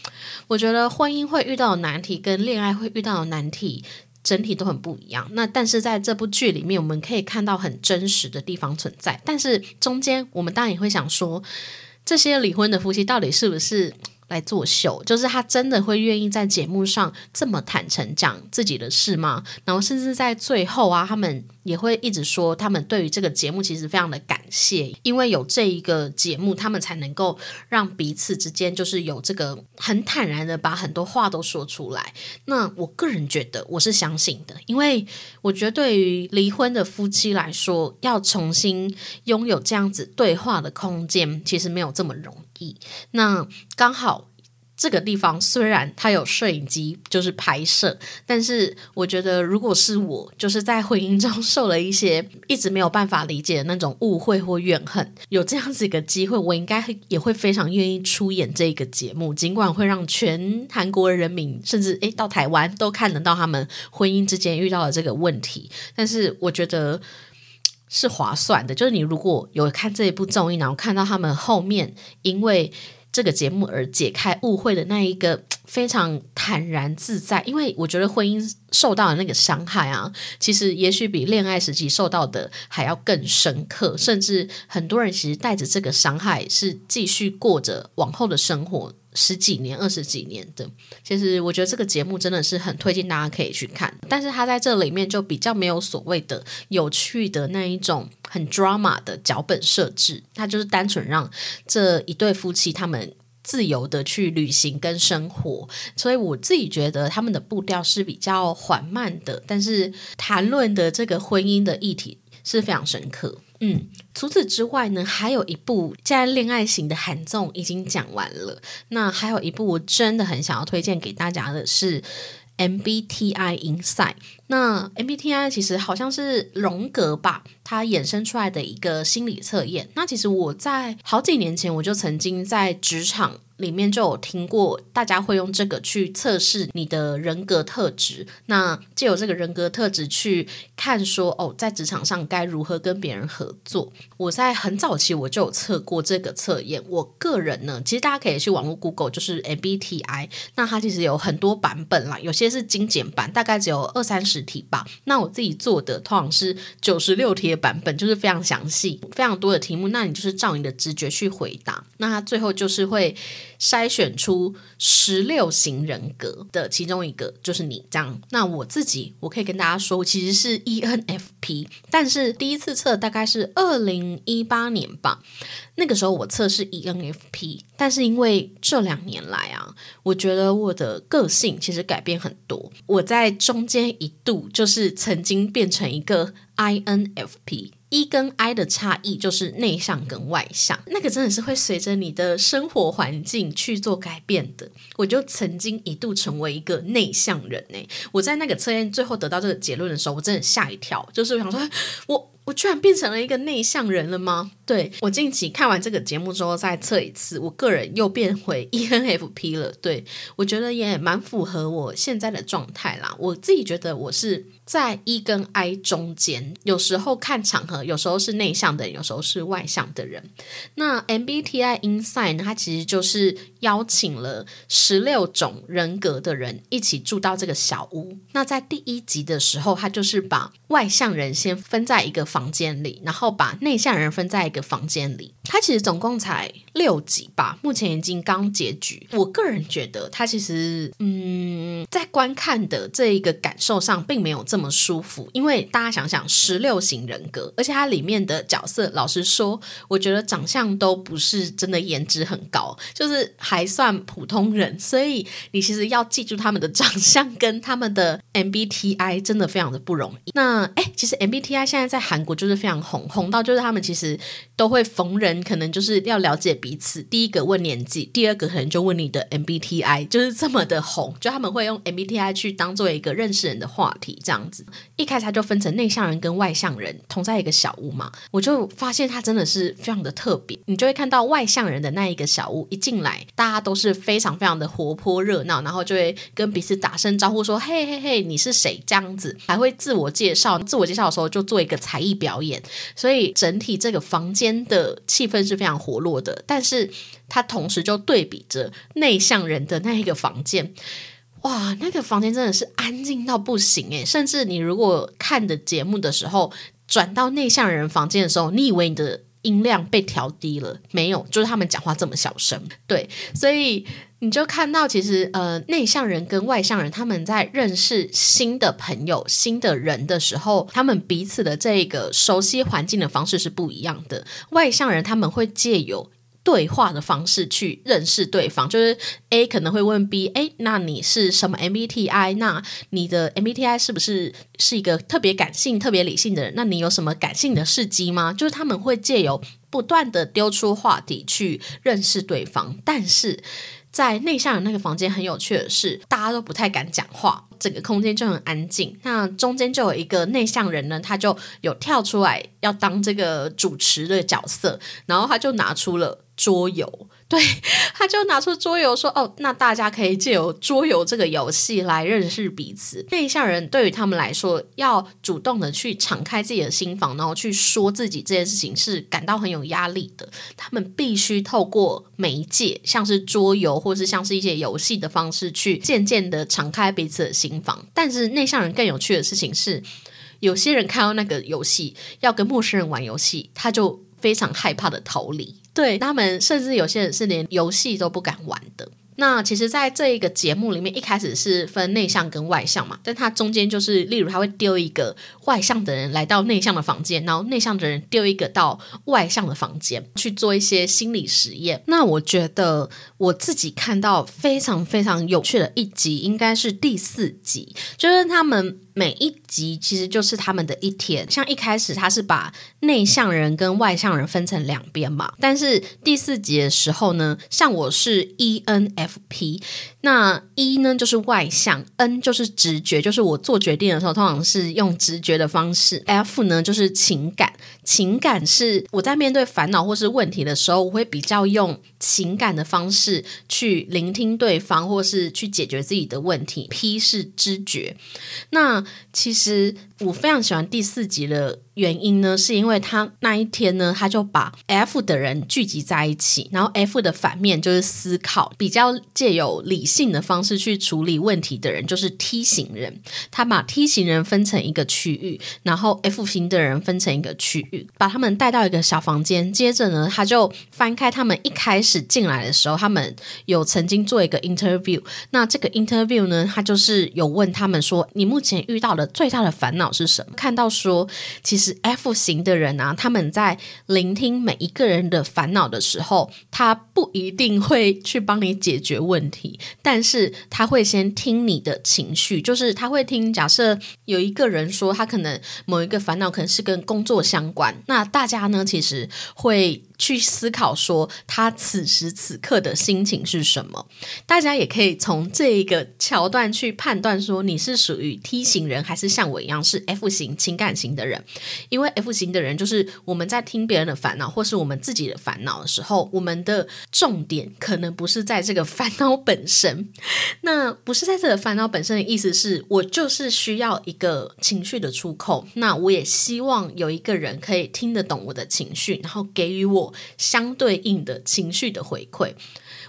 我觉得婚姻会遇到的难题，跟恋爱会遇到的难题。整体都很不一样。那但是在这部剧里面，我们可以看到很真实的地方存在。但是中间，我们当然也会想说，这些离婚的夫妻到底是不是？来作秀，就是他真的会愿意在节目上这么坦诚讲自己的事吗？然后甚至在最后啊，他们也会一直说，他们对于这个节目其实非常的感谢，因为有这一个节目，他们才能够让彼此之间就是有这个很坦然的把很多话都说出来。那我个人觉得我是相信的，因为我觉得对于离婚的夫妻来说，要重新拥有这样子对话的空间，其实没有这么容易。那刚好。这个地方虽然它有摄影机，就是拍摄，但是我觉得如果是我，就是在婚姻中受了一些一直没有办法理解的那种误会或怨恨，有这样子一个机会，我应该也会非常愿意出演这个节目，尽管会让全韩国人民甚至诶到台湾都看得到他们婚姻之间遇到的这个问题，但是我觉得是划算的。就是你如果有看这一部综艺，然后看到他们后面因为。这个节目而解开误会的那一个 <tsk> 非常坦然自在，因为我觉得婚姻受到的那个伤害啊，其实也许比恋爱时期受到的还要更深刻，甚至很多人其实带着这个伤害是继续过着往后的生活。十几年、二十几年的，其实我觉得这个节目真的是很推荐大家可以去看。但是它在这里面就比较没有所谓的有趣的那一种很 drama 的脚本设置，它就是单纯让这一对夫妻他们自由的去旅行跟生活。所以我自己觉得他们的步调是比较缓慢的，但是谈论的这个婚姻的议题是非常深刻。嗯，除此之外呢，还有一部在恋爱型的韩综已经讲完了。那还有一部我真的很想要推荐给大家的是 MBTI Inside。那 MBTI 其实好像是荣格吧，它衍生出来的一个心理测验。那其实我在好几年前我就曾经在职场。里面就有听过，大家会用这个去测试你的人格特质。那借由这个人格特质去看，说哦，在职场上该如何跟别人合作。我在很早期我就有测过这个测验。我个人呢，其实大家可以去网络 Google，就是 MBTI。那它其实有很多版本啦，有些是精简版，大概只有二三十题吧。那我自己做的通常是九十六题的版本，就是非常详细、非常多的题目。那你就是照你的直觉去回答。那最后就是会。筛选出十六型人格的其中一个就是你这样。那我自己我可以跟大家说，我其实是 ENFP，但是第一次测大概是二零一八年吧。那个时候我测试 ENFP，但是因为这两年来啊，我觉得我的个性其实改变很多。我在中间一度就是曾经变成一个 INFP。一跟 I 的差异就是内向跟外向，那个真的是会随着你的生活环境去做改变的。我就曾经一度成为一个内向人呢。我在那个测验最后得到这个结论的时候，我真的吓一跳，就是我想说，我。我居然变成了一个内向人了吗？对我近期看完这个节目之后再测一次，我个人又变回 <laughs> ENFP 了。对我觉得也蛮符合我现在的状态啦。我自己觉得我是在 E 跟 I 中间，有时候看场合，有时候是内向的人，有时候是外向的人。那 MBTI Inside 呢？它其实就是邀请了十六种人格的人一起住到这个小屋。那在第一集的时候，他就是把外向人先分在一个房。房间里，然后把内向人分在一个房间里。它其实总共才六集吧，目前已经刚结局。我个人觉得，它其实嗯，在观看的这一个感受上，并没有这么舒服。因为大家想想，十六型人格，而且它里面的角色，老实说，我觉得长相都不是真的颜值很高，就是还算普通人。所以你其实要记住他们的长相跟他们的 MBTI，真的非常的不容易。那哎，其实 MBTI 现在在韩国就是非常红，红到就是他们其实都会逢人，可能就是要了解彼此。第一个问年纪，第二个可能就问你的 MBTI，就是这么的红。就他们会用 MBTI 去当做一个认识人的话题，这样子。一开始他就分成内向人跟外向人同在一个小屋嘛，我就发现他真的是非常的特别。你就会看到外向人的那一个小屋一进来，大家都是非常非常的活泼热闹，然后就会跟彼此打声招呼，说嘿嘿嘿，你是谁？这样子还会自我介绍。自我介绍的时候就做一个才艺。表演，所以整体这个房间的气氛是非常活络的。但是他同时就对比着内向人的那一个房间，哇，那个房间真的是安静到不行诶，甚至你如果看的节目的时候，转到内向人房间的时候，你以为你的音量被调低了，没有，就是他们讲话这么小声。对，所以。你就看到，其实呃，内向人跟外向人他们在认识新的朋友、新的人的时候，他们彼此的这个熟悉环境的方式是不一样的。外向人他们会借由对话的方式去认识对方，就是 A 可能会问 B：“ 哎，那你是什么 MBTI？那你的 MBTI 是不是是一个特别感性、特别理性的人？那你有什么感性的事迹吗？”就是他们会借由不断的丢出话题去认识对方，但是。在内向人那个房间很有趣的是，大家都不太敢讲话，整个空间就很安静。那中间就有一个内向人呢，他就有跳出来要当这个主持的角色，然后他就拿出了桌游。对，<laughs> 他就拿出桌游说：“哦，那大家可以借由桌游这个游戏来认识彼此。内向人对于他们来说，要主动的去敞开自己的心房，然后去说自己这件事情是感到很有压力的。他们必须透过媒介，像是桌游或是像是一些游戏的方式，去渐渐的敞开彼此的心房。但是内向人更有趣的事情是，有些人看到那个游戏要跟陌生人玩游戏，他就非常害怕的逃离。”对他们，甚至有些人是连游戏都不敢玩的。那其实，在这一个节目里面，一开始是分内向跟外向嘛，但它中间就是，例如他会丢一个外向的人来到内向的房间，然后内向的人丢一个到外向的房间去做一些心理实验。那我觉得我自己看到非常非常有趣的一集，应该是第四集，就是他们。每一集其实就是他们的一天，像一开始他是把内向人跟外向人分成两边嘛，但是第四集的时候呢，像我是 ENFP，那 E 呢就是外向，N 就是直觉，就是我做决定的时候通常是用直觉的方式，F 呢就是情感，情感是我在面对烦恼或是问题的时候，我会比较用情感的方式去聆听对方，或是去解决自己的问题，P 是知觉，那。其实我非常喜欢第四集的原因呢，是因为他那一天呢，他就把 F 的人聚集在一起，然后 F 的反面就是思考，比较借有理性的方式去处理问题的人，就是 T 型人。他把 T 型人分成一个区域，然后 F 型的人分成一个区域，把他们带到一个小房间。接着呢，他就翻开他们一开始进来的时候，他们有曾经做一个 interview。那这个 interview 呢，他就是有问他们说，你目前遇遇到的最大的烦恼是什么？看到说，其实 F 型的人啊，他们在聆听每一个人的烦恼的时候，他不一定会去帮你解决问题，但是他会先听你的情绪，就是他会听。假设有一个人说他可能某一个烦恼可能是跟工作相关，那大家呢其实会。去思考说他此时此刻的心情是什么，大家也可以从这一个桥段去判断说你是属于 T 型人还是像我一样是 F 型情感型的人，因为 F 型的人就是我们在听别人的烦恼或是我们自己的烦恼的时候，我们的重点可能不是在这个烦恼本身，<laughs> 那不是在这个烦恼本身的意思是我就是需要一个情绪的出口，那我也希望有一个人可以听得懂我的情绪，然后给予我。相对应的情绪的回馈，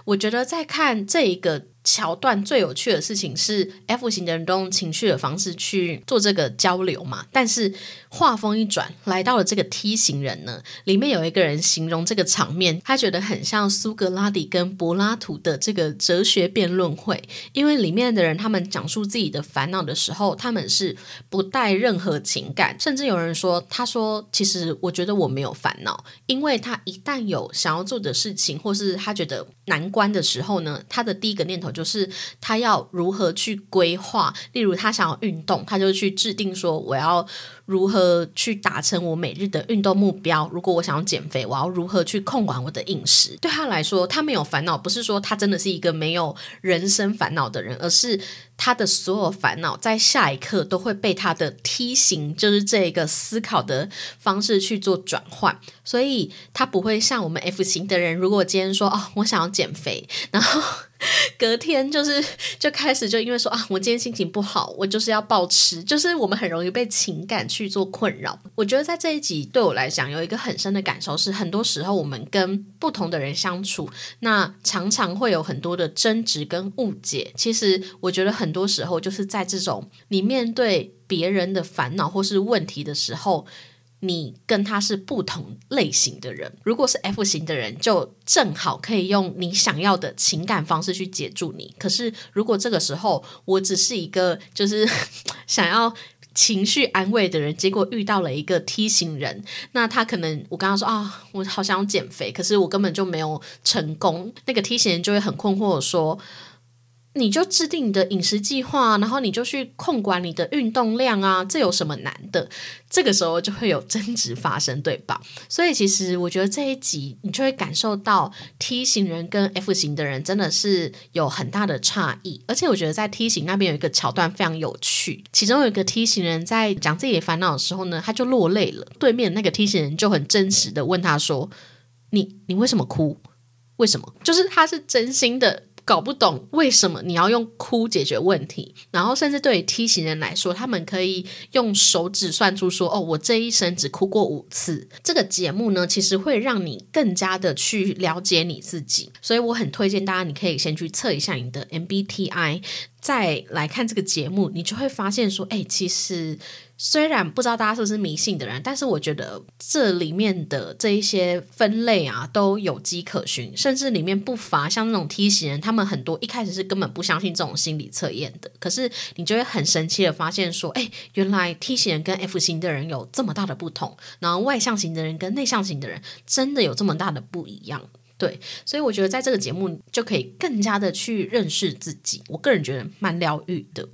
我觉得在看这一个。桥段最有趣的事情是，F 型的人都用情绪的方式去做这个交流嘛。但是话锋一转，来到了这个 T 型人呢，里面有一个人形容这个场面，他觉得很像苏格拉底跟柏拉图的这个哲学辩论会。因为里面的人他们讲述自己的烦恼的时候，他们是不带任何情感，甚至有人说，他说其实我觉得我没有烦恼，因为他一旦有想要做的事情，或是他觉得难关的时候呢，他的第一个念头。就是他要如何去规划，例如他想要运动，他就去制定说我要如何去达成我每日的运动目标。如果我想要减肥，我要如何去控管我的饮食？对他来说，他没有烦恼，不是说他真的是一个没有人生烦恼的人，而是他的所有烦恼在下一刻都会被他的梯形，就是这个思考的方式去做转换。所以他不会像我们 F 型的人，如果今天说哦，我想要减肥，然后。<laughs> 隔天就是 <laughs> 就开始就因为说啊，我今天心情不好，我就是要暴吃，就是我们很容易被情感去做困扰。我觉得在这一集对我来讲有一个很深的感受是，很多时候我们跟不同的人相处，那常常会有很多的争执跟误解。其实我觉得很多时候就是在这种你面对别人的烦恼或是问题的时候。你跟他是不同类型的人，如果是 F 型的人，就正好可以用你想要的情感方式去接住你。可是如果这个时候我只是一个就是 <laughs> 想要情绪安慰的人，结果遇到了一个 T 型人，那他可能我刚刚说啊，我好想减肥，可是我根本就没有成功。那个 T 型人就会很困惑说。你就制定你的饮食计划，然后你就去控管你的运动量啊，这有什么难的？这个时候就会有争执发生，对吧？所以其实我觉得这一集你就会感受到 T 型人跟 F 型的人真的是有很大的差异，而且我觉得在 T 型那边有一个桥段非常有趣，其中有一个 T 型人在讲自己烦恼的时候呢，他就落泪了。对面那个 T 型人就很真实的问他说：“你你为什么哭？为什么？就是他是真心的。”搞不懂为什么你要用哭解决问题，然后甚至对于梯形人来说，他们可以用手指算出说，哦，我这一生只哭过五次。这个节目呢，其实会让你更加的去了解你自己，所以我很推荐大家，你可以先去测一下你的 MBTI。再来看这个节目，你就会发现说，哎，其实虽然不知道大家是不是迷信的人，但是我觉得这里面的这一些分类啊，都有迹可循，甚至里面不乏像那种梯形人，他们很多一开始是根本不相信这种心理测验的，可是你就会很神奇的发现说，哎，原来梯形人跟 F 型的人有这么大的不同，然后外向型的人跟内向型的人真的有这么大的不一样。对，所以我觉得在这个节目就可以更加的去认识自己，我个人觉得蛮疗愈的。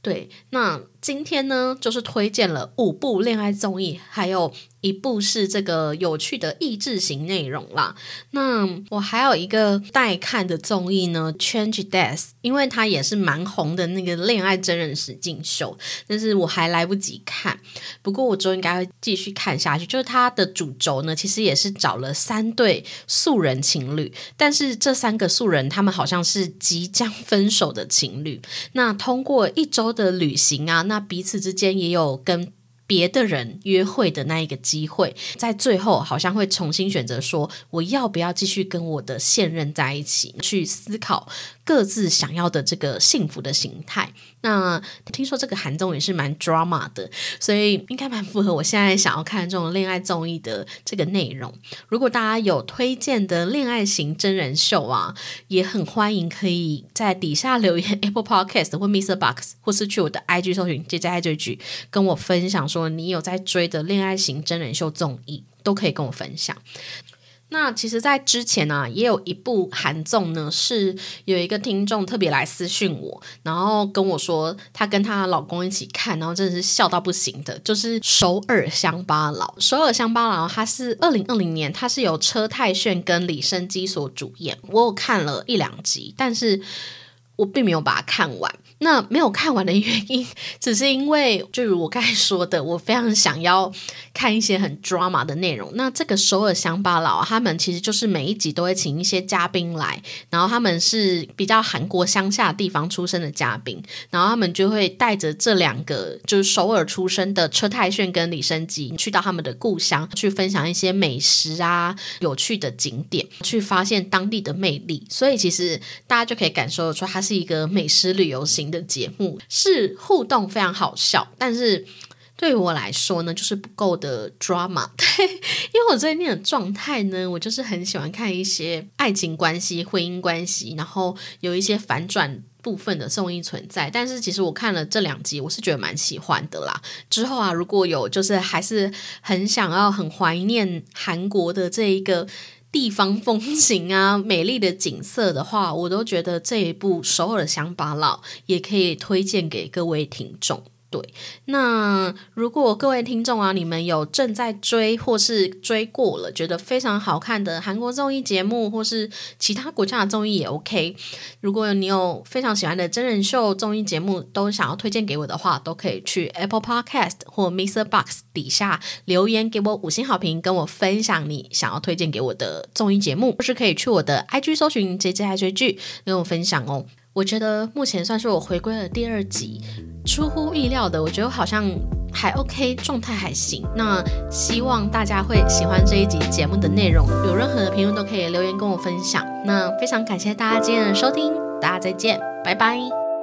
对，那今天呢，就是推荐了五部恋爱综艺，还有。一部是这个有趣的益智型内容啦。那我还有一个待看的综艺呢，《Change Death》，因为它也是蛮红的那个恋爱真人实境秀，但是我还来不及看。不过我之后应该会继续看下去。就是它的主轴呢，其实也是找了三对素人情侣，但是这三个素人他们好像是即将分手的情侣。那通过一周的旅行啊，那彼此之间也有跟。别的人约会的那一个机会，在最后好像会重新选择说，我要不要继续跟我的现任在一起？去思考各自想要的这个幸福的形态。那听说这个韩综也是蛮 drama 的，所以应该蛮符合我现在想要看这种恋爱综艺的这个内容。如果大家有推荐的恋爱型真人秀啊，也很欢迎可以在底下留言 <laughs> Apple Podcast 或 Mr. Box，或是去我的 IG 搜寻 J J I 追剧，跟我分享说你有在追的恋爱型真人秀综艺，都可以跟我分享。那其实，在之前呢，也有一部韩综呢，是有一个听众特别来私讯我，然后跟我说，她跟她老公一起看，然后真的是笑到不行的，就是《首尔乡巴佬》。《首尔乡巴佬》它是二零二零年，它是由车太铉跟李生基所主演。我有看了一两集，但是我并没有把它看完。那没有看完的原因，<laughs> 只是因为，就如我刚才说的，我非常想要看一些很 drama 的内容。那这个首尔乡巴佬，他们其实就是每一集都会请一些嘉宾来，然后他们是比较韩国乡下地方出生的嘉宾，然后他们就会带着这两个就是首尔出生的车太铉跟李生基，去到他们的故乡，去分享一些美食啊、有趣的景点，去发现当地的魅力。所以其实大家就可以感受得出，它是一个美食旅游型。的节目是互动非常好笑，但是对我来说呢，就是不够的 drama。<laughs> 对，因为我最近的状态呢，我就是很喜欢看一些爱情关系、婚姻关系，然后有一些反转部分的综艺存在。但是其实我看了这两集，我是觉得蛮喜欢的啦。之后啊，如果有就是还是很想要、很怀念韩国的这一个。地方风景啊，美丽的景色的话，我都觉得这一部《首尔乡巴佬》也可以推荐给各位听众。对，那如果各位听众啊，你们有正在追或是追过了，觉得非常好看的韩国综艺节目，或是其他国家的综艺也 OK。如果你有非常喜欢的真人秀综艺节目，都想要推荐给我的话，都可以去 Apple Podcast 或 Mr. Box 底下留言给我五星好评，跟我分享你想要推荐给我的综艺节目，或是可以去我的 IG 搜寻 J J 爱追剧跟我分享哦。我觉得目前算是我回归了第二集，出乎意料的，我觉得好像还 OK，状态还行。那希望大家会喜欢这一集节目的内容，有任何的评论都可以留言跟我分享。那非常感谢大家今天的收听，大家再见，拜拜。